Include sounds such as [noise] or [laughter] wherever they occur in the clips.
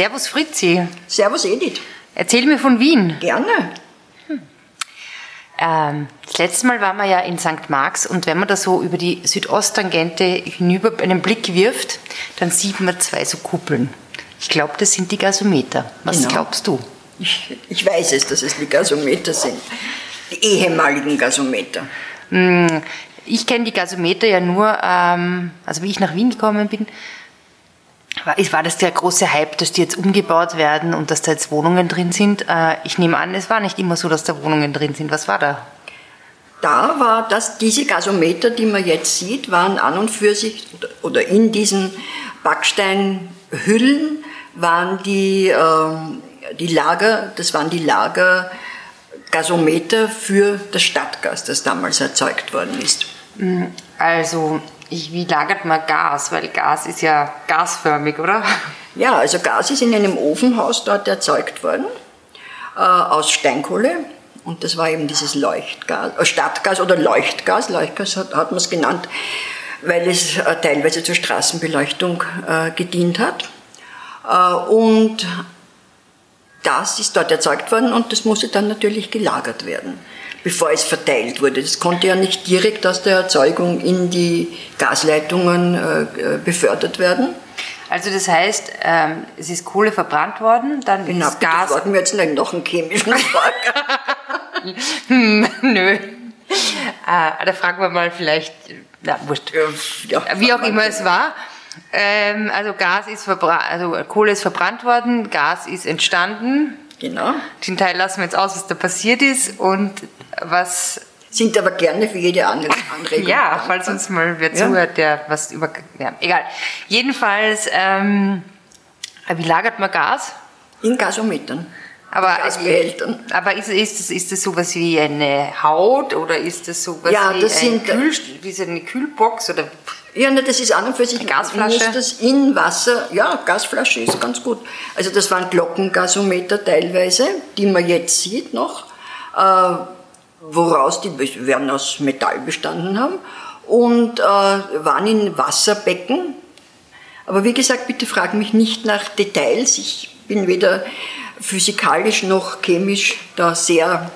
Servus Fritzi. Servus Edith. Erzähl mir von Wien. Gerne. Ähm, das letzte Mal waren wir ja in St. Marx und wenn man da so über die Südosttangente hinüber einen Blick wirft, dann sieht man zwei so Kuppeln. Ich glaube, das sind die Gasometer. Was Genau. glaubst du? Ich, ich weiß es, dass es die Gasometer sind. Die ehemaligen Gasometer. Hm, Ich kenne die Gasometer ja nur, ähm, also wie ich nach Wien gekommen bin, war, war das der große Hype, dass die jetzt umgebaut werden und dass da jetzt Wohnungen drin sind. Äh, ich nehme an, es war nicht immer so, dass da Wohnungen drin sind. Was war da? Da war das, diese Gasometer, die man jetzt sieht, waren an und für sich, oder, in diesen Backsteinhüllen waren die, ähm, die Lager, das waren die Lager Gasometer für das Stadtgas, das damals erzeugt worden ist. Also, ich, wie lagert man Gas? Weil Gas ist ja gasförmig, oder? Ja, also Gas ist in einem Ofenhaus dort erzeugt worden, äh, aus Steinkohle. Und das war eben dieses Leuchtgas, äh, Stadtgas oder Leuchtgas. Leuchtgas hat, hat man es genannt, weil es äh, teilweise zur Straßenbeleuchtung äh, gedient hat. Äh, und das ist dort erzeugt worden und das musste dann natürlich gelagert werden, bevor es verteilt wurde. Das konnte ja nicht direkt aus der Erzeugung in die Gasleitungen äh, äh, befördert werden. Also das heißt, ähm, es ist Kohle verbrannt worden, dann Genau, ist Gas... warten wir jetzt nicht noch einen chemischen Vorgang. Hm, [laughs] nö. Äh, da fragen wir mal vielleicht... Na, wurscht. ja, Wie auch immer es war. Ähm, also Gas ist verbrannt, also Kohle ist verbrannt worden, Gas ist entstanden. Genau. Den Teil lassen wir jetzt aus, was da passiert ist und was Sind aber gerne für jede andere Anregung. Ja, falls uns mal wer Ja. zuhört, der was über. Ja, egal. Jedenfalls, ähm, wie lagert man Gas? In Gasometern. Aber, Gasbehältern. aber ist, ist, das, ist das sowas wie eine Haut oder ist das sowas Ja, wie, das ein sind- Kühl, wie eine Kühlbox? Oder, Ja, ne, das ist an und für sich Gasflasche? muss das in Wasser, ja, Gasflasche ist ganz gut. Also das waren Glockengasometer teilweise, die man jetzt sieht noch, äh, woraus die werden aus Metall bestanden haben und äh, waren in Wasserbecken. Aber wie gesagt, bitte frag mich nicht nach Details. Ich bin weder physikalisch noch chemisch da sehr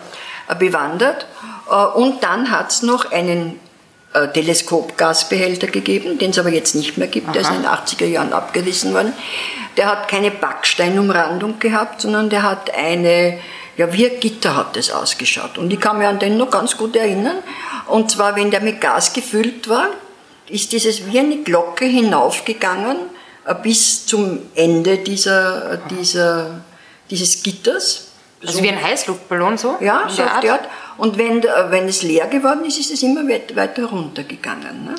äh, bewandert. Äh, und dann hat es noch einen äh, Teleskopgasbehälter gegeben, den es aber jetzt nicht mehr gibt. Der ist in den 80er Jahren abgerissen worden. Der hat keine Backsteinumrandung gehabt, sondern der hat eine, ja, wie ein Gitter hat das ausgeschaut. Und ich kann mich an den noch ganz gut erinnern. Und zwar, wenn der mit Gas gefüllt war, ist dieses wie eine Glocke hinaufgegangen äh, bis zum Ende dieser, äh, dieser, dieses Gitters. Also wie ein Heißluftballon so? Ja, so auf die Art. Und wenn, der- wenn es leer geworden ist, ist es immer weit- weiter runtergegangen. Ne?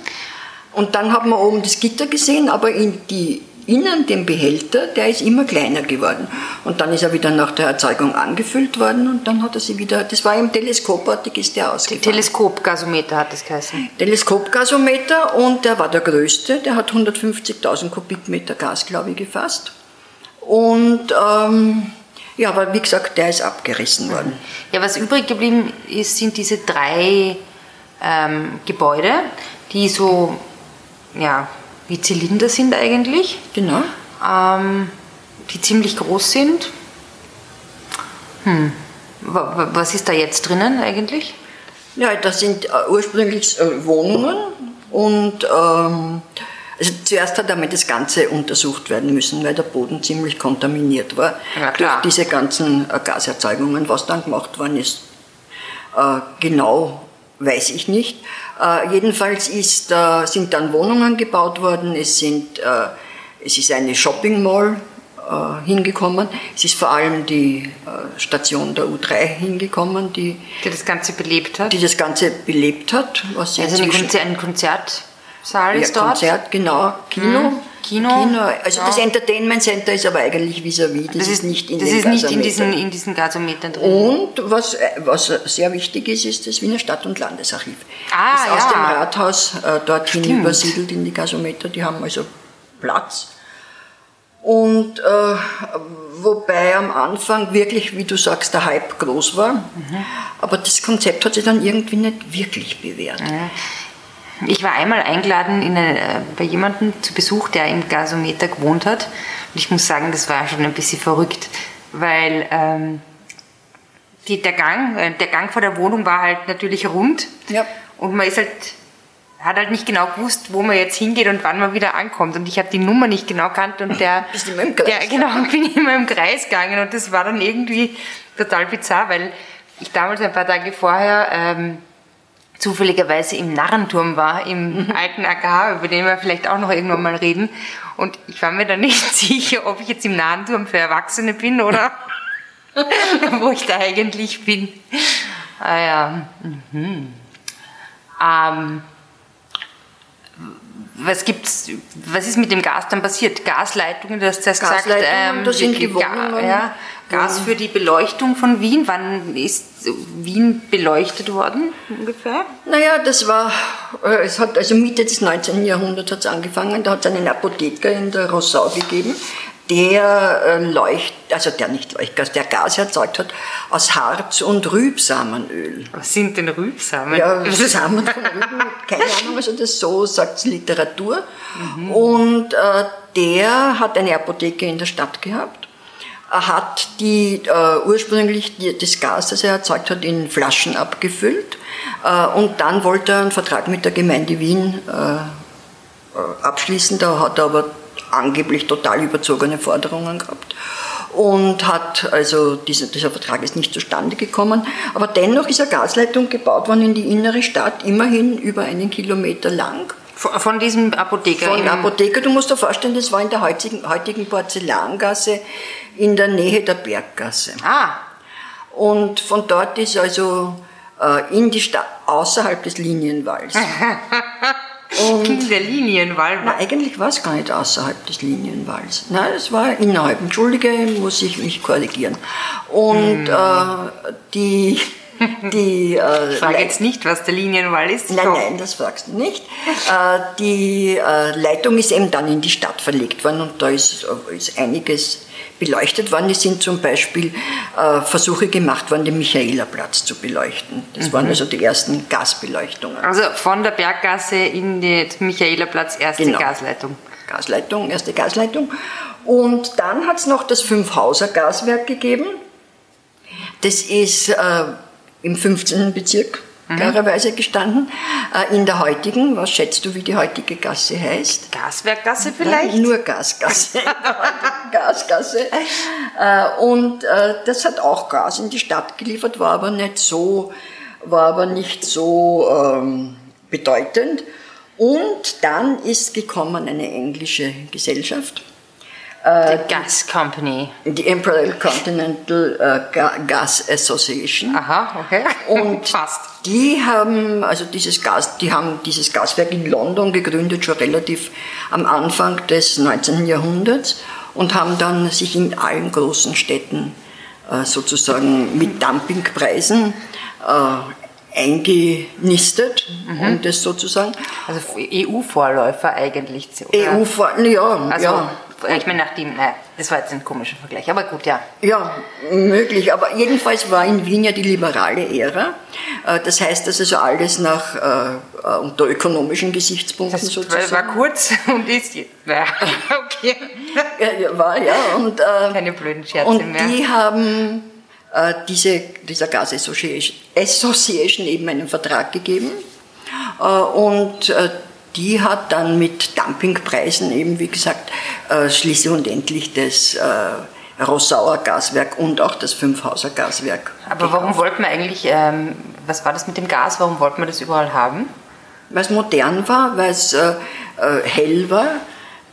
Und dann hat man oben das Gitter gesehen, aber in die, innen den Behälter, der ist immer kleiner geworden. Und dann ist er wieder nach der Erzeugung angefüllt worden und dann hat er sie wieder, das war im Teleskopartig, ist der ausgefahren. Teleskopgasometer hat das geheißen. Teleskopgasometer und der war der größte, der hat 150.000 Kubikmeter Gas, glaube ich, gefasst. Und ähm, ja, aber wie gesagt, der ist abgerissen worden. Ja, was übrig geblieben ist, sind diese drei ähm, Gebäude, die so, ja, wie Zylinder sind eigentlich, Genau. ähm, die ziemlich groß sind. Hm. wa- wa- Was ist da jetzt drinnen eigentlich? Ja, das sind äh, ursprünglich äh, Wohnungen und ähm, also zuerst hat einmal das Ganze untersucht werden müssen, weil der Boden ziemlich kontaminiert war Ja, durch diese ganzen äh, Gaserzeugungen. Was dann gemacht worden ist, äh, genau weiß ich nicht. Äh, jedenfalls ist, sind dann Wohnungen gebaut worden, es, sind, es ist eine Shopping Mall hingekommen, es ist vor allem die Station der U3 hingekommen, die Der das Ganze belebt hat? die das Ganze belebt hat. Was also eine inzwischen- Ein Konzertsaal ja, ist dort. Konzert, genau, Kino. Mhm. Kino, Also ja. das Entertainment Center ist aber eigentlich vis-à-vis, das, Das ist nicht in das ist nicht in diesen, in diesen Gasometern drin. Und was, äh, was sehr wichtig ist, ist das Wiener Stadt- und Landesarchiv. Ah, das ist aus ja. dem Rathaus äh, dorthin Stimmt. übersiedelt in die Gasometer, die haben also Platz. Und äh, wobei am Anfang wirklich, wie du sagst, der Hype groß war, Mhm. aber das Konzept hat sich dann irgendwie nicht wirklich bewährt. Ich war einmal eingeladen in eine, äh, bei jemandem zu Besuch, der im Gasometer gewohnt hat. ich muss sagen, das war schon ein bisschen verrückt, weil ähm, die, der, Gang, äh, der Gang vor der Wohnung war halt natürlich rund. Ja. Und man ist halt, hat halt nicht genau gewusst, wo man jetzt hingeht und wann man wieder ankommt. Und ich habe die Nummer nicht genau kannt und der, [laughs] Bist immer im Kreis der genau, [laughs] bin immer im Kreis gegangen und das war dann irgendwie total bizarr, weil ich damals ein paar Tage vorher ähm, zufälligerweise im Narrenturm war, im [laughs] alten AKH, über den wir vielleicht auch noch irgendwann mal reden. Und ich war mir dann nicht [laughs] sicher, ob ich jetzt im Narrenturm für Erwachsene bin oder [laughs] wo ich da eigentlich bin. Ah ja. Mhm. Ähm, was gibt's, was ist mit dem Gas dann passiert? Gasleitungen, du hast zuerst gesagt, Gasleitungen, da sind die Wohnungen. ja, Gas für die Beleuchtung von Wien. Wann ist Wien beleuchtet worden ungefähr? Naja, das war, äh, es hat also Mitte des 19. Jahrhunderts hat es angefangen, da hat es einen Apotheker in der Rossau gegeben, der äh, Leucht, also der nicht Leuchtgas, der Gas erzeugt hat aus Harz und Rübsamenöl. Was sind denn Rübsamen? Ja, [laughs] Samen von Rüben, keine Ahnung, also das so sagt Literatur. Und äh, der hat eine Apotheke in der Stadt gehabt. Er hat die äh, ursprünglich die, das Gas, das er erzeugt hat, in Flaschen abgefüllt. Äh, und dann wollte er einen Vertrag mit der Gemeinde Wien äh, äh, abschließen. Da hat er aber angeblich total überzogene Forderungen gehabt und hat also dieser, dieser Vertrag ist nicht zustande gekommen. Aber dennoch ist eine Gasleitung gebaut worden in die innere Stadt, immerhin über einen Kilometer lang. Von, diesem Apotheker? Von Apotheker, du musst dir vorstellen, das war in der heutigen, heutigen Porzellangasse in der Nähe der Berggasse. Ah, Und von dort ist also äh, in die Stadt, außerhalb des Linienwalls. [laughs] in der Linienwahl. Na, eigentlich war es gar nicht außerhalb des Linienwalls. Nein, es war innerhalb. Entschuldige, muss ich mich korrigieren. Und äh, die, [laughs] die äh, Ich frage jetzt nicht, was der Linienwahl ist. Nein, hoffe- nein, das fragst du nicht. Äh, die äh, Leitung ist eben dann in die Stadt verlegt worden und da ist, äh, ist einiges beleuchtet worden. Es sind zum Beispiel äh, Versuche gemacht worden, den Michaelerplatz zu beleuchten. Das waren also die ersten Gasbeleuchtungen. Also von der Berggasse in den Michaelerplatz erste Genau. Gasleitung. Gasleitung, erste Gasleitung. Und dann hat es noch das Fünfhauser Gaswerk gegeben. Das ist äh, im 15. Bezirk klarerweise gestanden. Äh, in der heutigen, was schätzt du, wie die heutige Gasse heißt? Gaswerkgasse vielleicht? Nein, nur Gasgasse. [laughs] Gasgasse. Äh, und äh, das hat auch Gas in die Stadt geliefert, war aber nicht so, war aber nicht so ähm, bedeutend. Und dann ist gekommen eine englische Gesellschaft, The Gas Company. die Imperial Continental Ga- Gas Association. Aha, okay. Und [laughs] Fast. die haben, also dieses Gas, die haben dieses Gaswerk in London gegründet, schon relativ am Anfang des 19. Jahrhunderts und haben dann sich in allen großen Städten äh, sozusagen mit Dumpingpreisen eingenistet, um das sozusagen. Also EU-Vorläufer eigentlich. oder? EU, vor- ja, Also, ja, ich meine, nachdem, nein, das war jetzt ein komischer Vergleich, aber gut, ja. Ja, möglich. Aber jedenfalls war in Wien ja die liberale Ära. Äh, Das heißt, dass also alles nach äh, äh, unter ökonomischen Gesichtspunkten Das war, sozusagen. war kurz [laughs] und ist jetzt. [laughs] Ja, okay. Ja, war, ja. Und, äh, Keine blöden Scherze und mehr. die haben äh, diese, dieser Gas Association, Association eben einen Vertrag gegeben. Äh, und die hat dann mit Dumpingpreisen eben, wie gesagt, äh, schließlich und endlich das äh, Rossauer Gaswerk und auch das Fünfhauser Gaswerk. Aber warum wollte man eigentlich, ähm, was war das mit dem Gas, warum wollte man das überall haben? Weil es modern war, weil es äh, äh, hell war.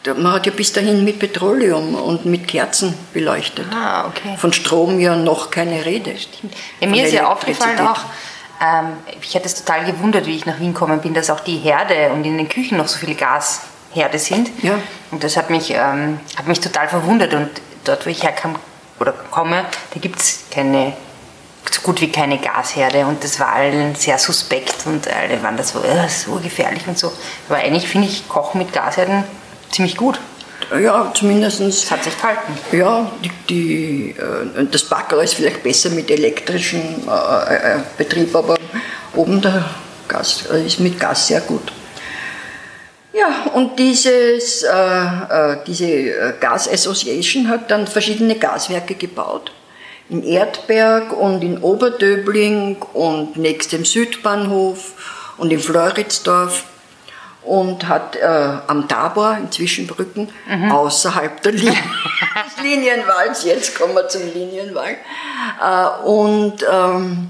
Man hat ja bis dahin mit Petroleum und mit Kerzen beleuchtet. Ah, okay. Von Strom ja noch keine Rede. Ja, mir ist ja aufgefallen auch, ähm, ich hätte es total gewundert, wie ich nach Wien gekommen bin, dass auch die Herde und in den Küchen noch so viele Gasherde sind. Ja. Und das hat mich, ähm, hat mich total verwundert. Und dort, wo ich herkam oder komme, da gibt es keine, so gut wie keine Gasherde. Und das war allen sehr suspekt und alle waren da so, äh, so gefährlich und so. Aber eigentlich finde ich Kochen mit Gasherden ziemlich gut. Ja, zumindest. Das hat sich gehalten. Ja, die, die, äh, das Backerl ist vielleicht besser mit elektrischem äh, äh, Betrieb, aber oben der Gas äh, ist mit Gas sehr gut. Ja, und dieses, äh, äh, diese äh, Gas Association hat dann verschiedene Gaswerke gebaut. In Erdberg und in Oberdöbling und nächst dem Südbahnhof und in Floridsdorf und hat äh, am Tabor in Zwischenbrücken mhm. außerhalb der Linie, [laughs] des Linienwalls, jetzt kommen wir zum Linienwall, äh, und ähm,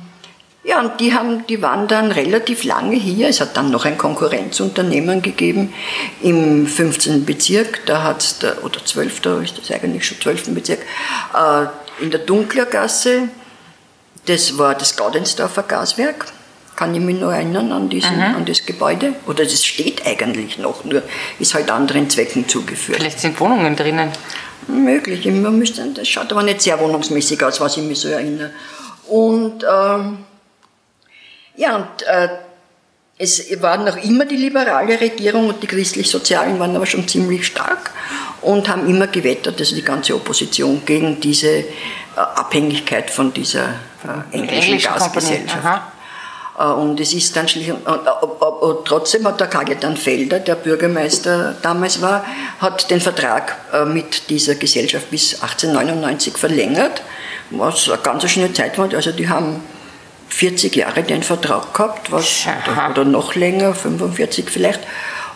ja, und die, haben, die waren dann relativ lange hier. Es hat dann noch ein Konkurrenzunternehmen gegeben im 15. Bezirk, da hat es, oder 12. ist das eigentlich schon 12. Bezirk, äh, in der Dunklergasse, das war das Gaudensdorfer Gaswerk kann ich mich noch erinnern an, diesen, mhm. an das Gebäude. Oder das steht eigentlich noch, nur ist halt anderen Zwecken zugeführt. Vielleicht sind Wohnungen drinnen. Möglich, man müsste, das schaut aber nicht sehr wohnungsmäßig aus, was ich mich so erinnere. Und ähm, ja, und äh, es war noch immer die liberale Regierung und die christlich-sozialen waren aber schon ziemlich stark und haben immer gewettert, also die ganze Opposition gegen diese äh, Abhängigkeit von dieser äh, englischen Englische Gasgesellschaft. Äh, und es ist dann schlicht, und, und, und, trotzdem hat der Kagetan Felder, der Bürgermeister damals war, hat den Vertrag äh, mit dieser Gesellschaft bis 1899 verlängert, was eine ganz schöne Zeit war. Also die haben 40 Jahre den Vertrag gehabt, was, oder noch länger, 45 vielleicht.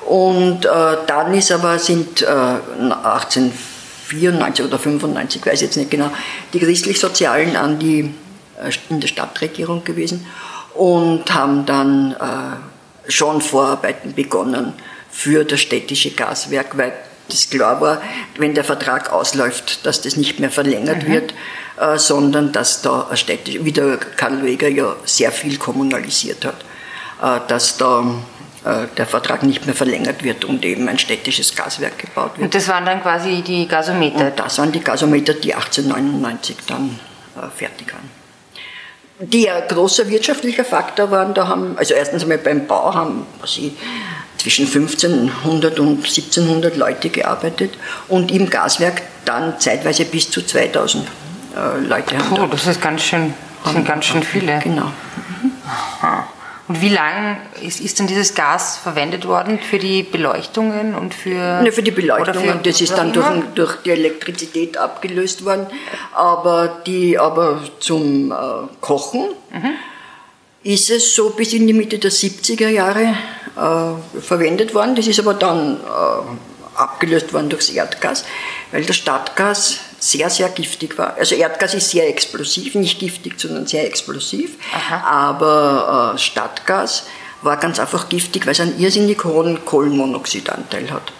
Und äh, dann ist aber, sind äh, 1894 oder 95, weiß ich jetzt nicht genau, die christlich-sozialen an die, äh, in der Stadtregierung gewesen und haben dann äh, schon Vorarbeiten begonnen für das städtische Gaswerk, weil das klar war, wenn der Vertrag ausläuft, dass das nicht mehr verlängert mhm. wird, äh, sondern dass da städtisch, wie der Karl Weger ja sehr viel kommunalisiert hat, äh, dass da äh, der Vertrag nicht mehr verlängert wird und eben ein städtisches Gaswerk gebaut wird. Und das waren dann quasi die Gasometer? Und das waren die Gasometer, die 1899 dann äh, fertig waren die ein großer wirtschaftlicher Faktor waren. Da haben, also erstens einmal beim Bau haben sie zwischen 1500 und 1700 Leute gearbeitet und im Gaswerk dann zeitweise bis zu 2000 äh, Leute. Puh, da das ist ganz schön, sind ganz schön viele. Genau. Aha. Und wie lange ist, ist denn dieses Gas verwendet worden für die Beleuchtungen und für. Ne, für die Beleuchtungen, das ist dann durch, durch, die Elektrizität abgelöst worden. Aber, die, aber zum äh, Kochen mhm. ist es so bis in die Mitte der 70er Jahre äh, verwendet worden. Das ist aber dann äh, abgelöst worden durchs Erdgas, weil das Stadtgas sehr, sehr giftig war. Also Erdgas ist sehr explosiv, nicht giftig, sondern sehr explosiv. Aha. Aber äh, Stadtgas war ganz einfach giftig, weil es einen irrsinnig hohen Kohlenmonoxidanteil hat.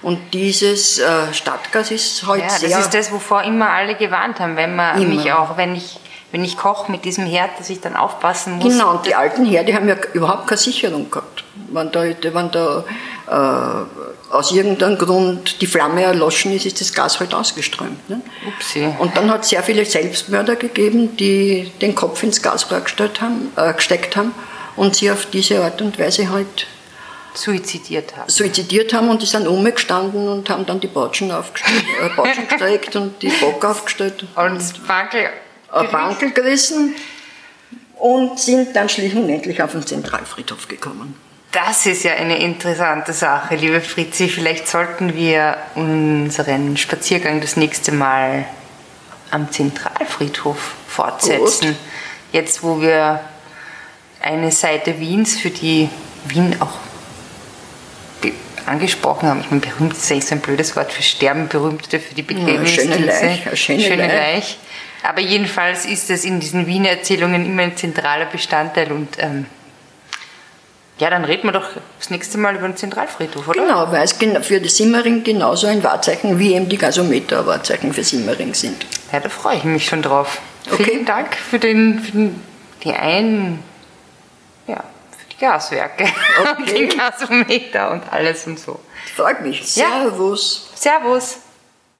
Und dieses äh, Stadtgas ist heute ja, sehr... Das ist das, wovor immer alle gewarnt haben, wenn man immer. mich auch, wenn ich wenn ich koche mit diesem Herd, dass ich dann aufpassen muss. Genau, und die alten Herde haben ja überhaupt keine Sicherung gehabt. Wenn da, wenn da äh, aus irgendeinem Grund die Flamme erloschen ist, ist das Gas halt ausgeströmt. Ne? Upsi. Und dann hat es sehr viele Selbstmörder gegeben, die den Kopf ins Gasrohr gestellt haben, äh, gesteckt haben und sie auf diese Art und Weise halt suizidiert haben. Suizidiert haben und die sind umgestanden und haben dann die Batschen, äh, Batschen [laughs] gestreckt und die Bock aufgestellt. Und Bankel Bankel gerissen und sind dann schlicht und endlich auf den Zentralfriedhof gekommen. Das ist ja eine interessante Sache, liebe Fritzi. Vielleicht sollten wir unseren Spaziergang das nächste Mal am Zentralfriedhof fortsetzen. Gut. Jetzt, wo wir eine Seite Wiens, für die Wien auch angesprochen haben. Ich meine, berühmt ist eigentlich so ein blödes Wort für Sterben, berühmte für die Begräbnisdienste. Ja, schöne Leich. Schöne, schöne Leich. Leich. Aber jedenfalls ist es in diesen Wiener Erzählungen immer ein zentraler Bestandteil und ähm, ja, dann reden wir doch das nächste Mal über den Zentralfriedhof, oder? Genau, weil es für die Simmering genauso ein Wahrzeichen wie eben die Gasometer Wahrzeichen für Simmering sind. Ja, da freue ich mich schon drauf. Okay. Vielen Dank für, den, für den, die ein, ja, für die Gaswerke okay. und den Gasometer und alles und so. Freut mich. Servus. Ja. Servus.